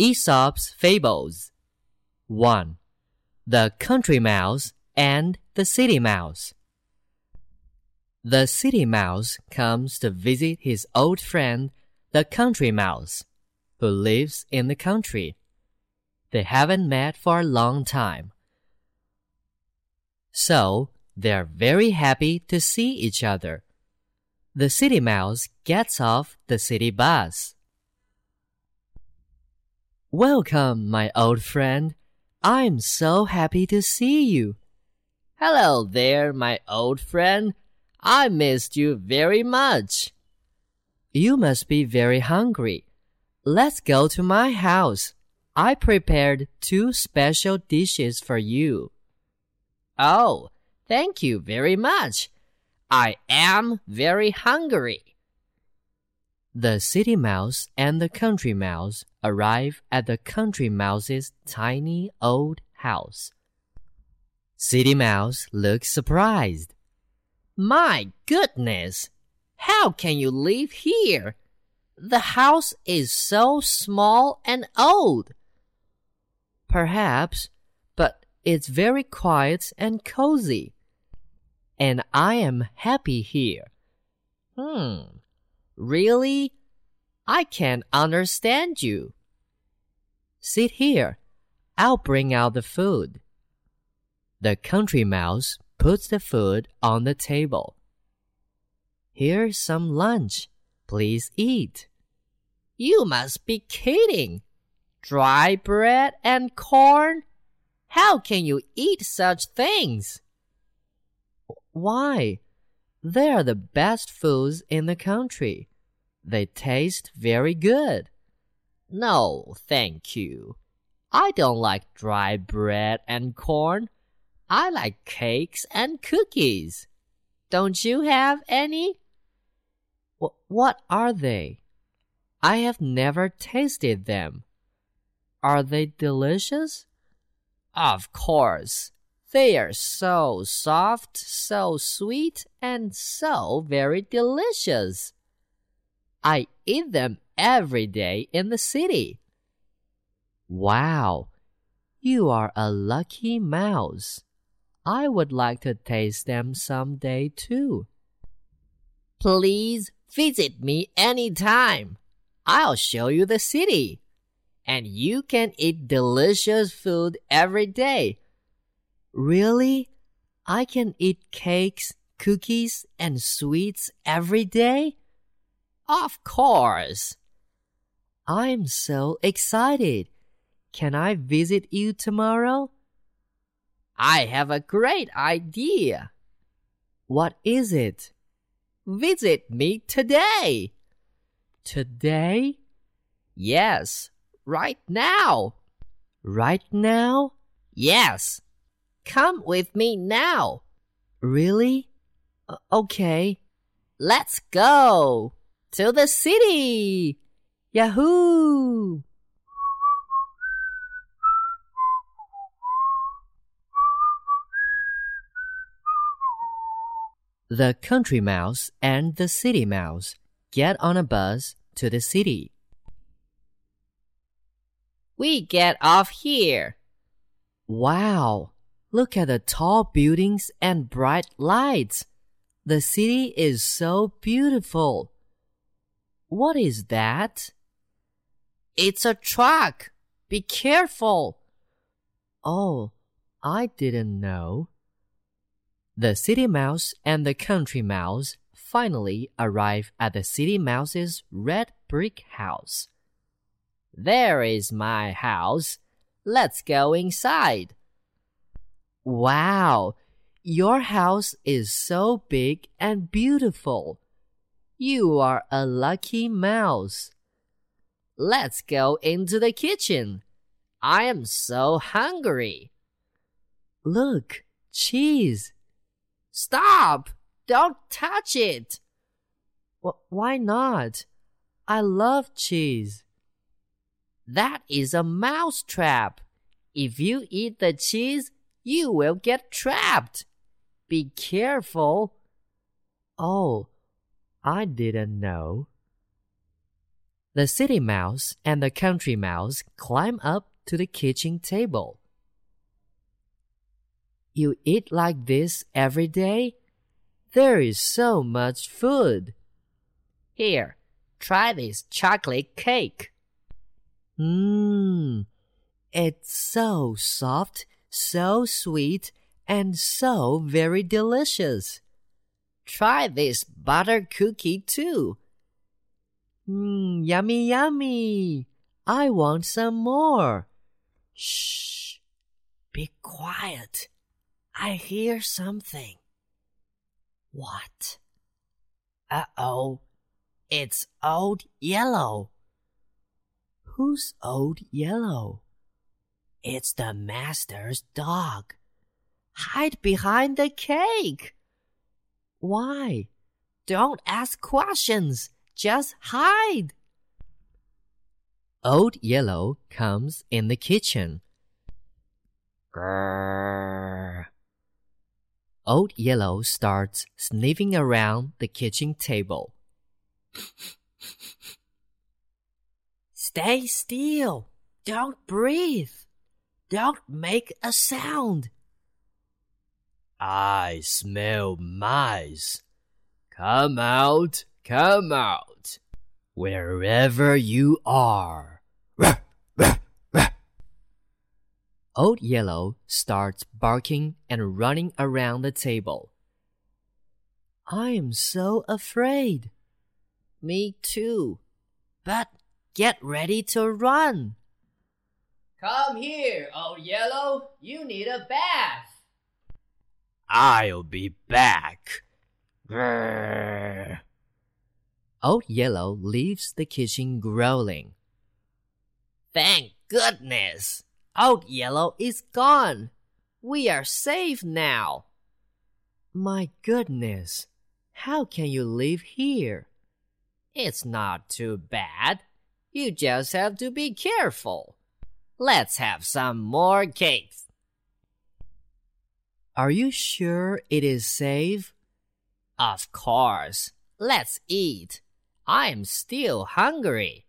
Aesop's Fables 1. The Country Mouse and the City Mouse. The City Mouse comes to visit his old friend, the Country Mouse, who lives in the country. They haven't met for a long time. So, they're very happy to see each other. The City Mouse gets off the city bus. Welcome, my old friend. I'm so happy to see you. Hello there, my old friend. I missed you very much. You must be very hungry. Let's go to my house. I prepared two special dishes for you. Oh, thank you very much. I am very hungry. The city mouse and the country mouse arrive at the country mouse's tiny old house. City Mouse looks surprised. My goodness! How can you live here? The house is so small and old. Perhaps, but it's very quiet and cozy. And I am happy here. Hmm. Really? I can't understand you. Sit here. I'll bring out the food. The country mouse puts the food on the table. Here's some lunch. Please eat. You must be kidding. Dry bread and corn? How can you eat such things? Why? They are the best foods in the country. They taste very good. No, thank you. I don't like dry bread and corn. I like cakes and cookies. Don't you have any? W what are they? I have never tasted them. Are they delicious? Of course. They are so soft, so sweet, and so very delicious. I eat them every day in the city. Wow, you are a lucky mouse. I would like to taste them some day too. Please visit me anytime. I'll show you the city. And you can eat delicious food every day Really? I can eat cakes, cookies, and sweets every day? Of course. I'm so excited. Can I visit you tomorrow? I have a great idea. What is it? Visit me today. Today? Yes, right now. Right now? Yes. Come with me now. Really? okay. Let's go to the city. Yahoo! The country mouse and the city mouse get on a bus to the city. We get off here. Wow! Look at the tall buildings and bright lights. The city is so beautiful. What is that? It's a truck. Be careful. Oh, I didn't know. The city mouse and the country mouse finally arrive at the city mouse's red brick house. There is my house. Let's go inside. Wow, your house is so big and beautiful. You are a lucky mouse. Let's go into the kitchen. I am so hungry. Look, cheese. Stop! Don't touch it. why not? I love cheese. That is a mouse trap. If you eat the cheese, you will get trapped. Be careful. Oh, I didn't know. The city mouse and the country mouse climb up to the kitchen table. You eat like this every day? There is so much food. Here, try this chocolate cake. Mmm, it's so soft, so sweet, and so very delicious. Try this butter cookie too. Mmm, yummy, yummy. I want some more. Shh, be quiet. I hear something. What? Uh oh, it's Old Yellow. Who's Old Yellow? It's the master's dog. Hide behind the cake. Why? Don't ask questions. Just hide. Old Yellow comes in the kitchen. Grrr. Old Yellow starts sniffing around the kitchen table. Stay still. Don't breathe. Don't make a sound. I smell mice. Come out, come out. Wherever you are. Old Yellow starts barking and running around the table. I am so afraid. Me too. But get ready to run. Come here, Old Yellow. You need a bath. I'll be back. Grrr. Old Yellow leaves the kitchen growling. Thank goodness. Old Yellow is gone. We are safe now. My goodness. How can you live here? It's not too bad. You just have to be careful. Let's have some more cakes. Are you sure it is safe? Of course. Let's eat. I am still hungry.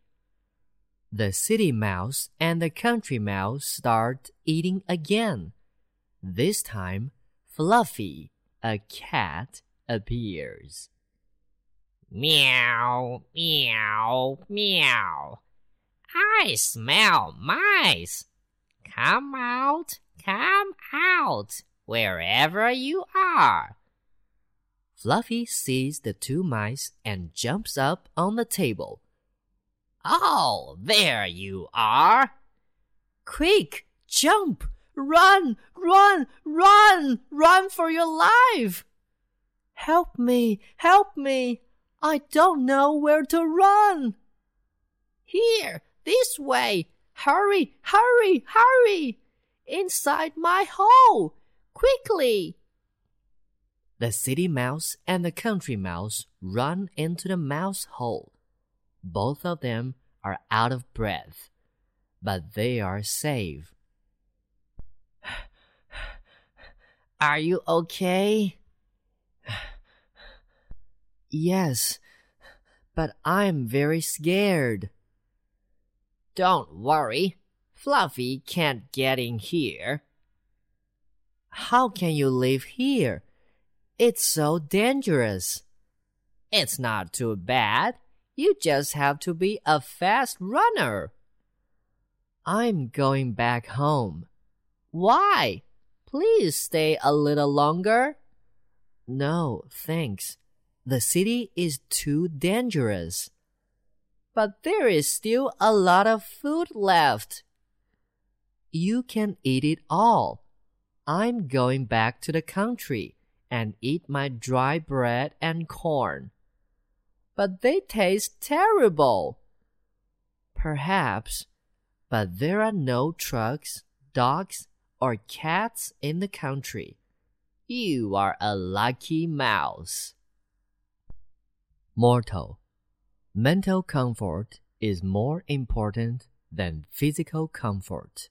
The city mouse and the country mouse start eating again. This time, Fluffy, a cat, appears. Meow, meow, meow. I smell mice. Come out, come out, wherever you are. Fluffy sees the two mice and jumps up on the table. Oh, there you are. Quick, jump, run, run, run, run for your life. Help me, help me. I don't know where to run. Here, this way. Hurry, hurry, hurry. Inside my hole. Quickly. The city mouse and the country mouse run into the mouse hole. Both of them are out of breath, but they are safe. Are you okay? yes, but I'm very scared. Don't worry. Fluffy can't get in here. How can you live here? It's so dangerous. It's not too bad. You just have to be a fast runner. I'm going back home. Why? Please stay a little longer. No, thanks. The city is too dangerous. But there is still a lot of food left. You can eat it all. I'm going back to the country and eat my dry bread and corn but they taste terrible. Perhaps, but there are no trucks, dogs, or cats in the country. You are a lucky mouse. Mortal. Mental comfort is more important than physical comfort.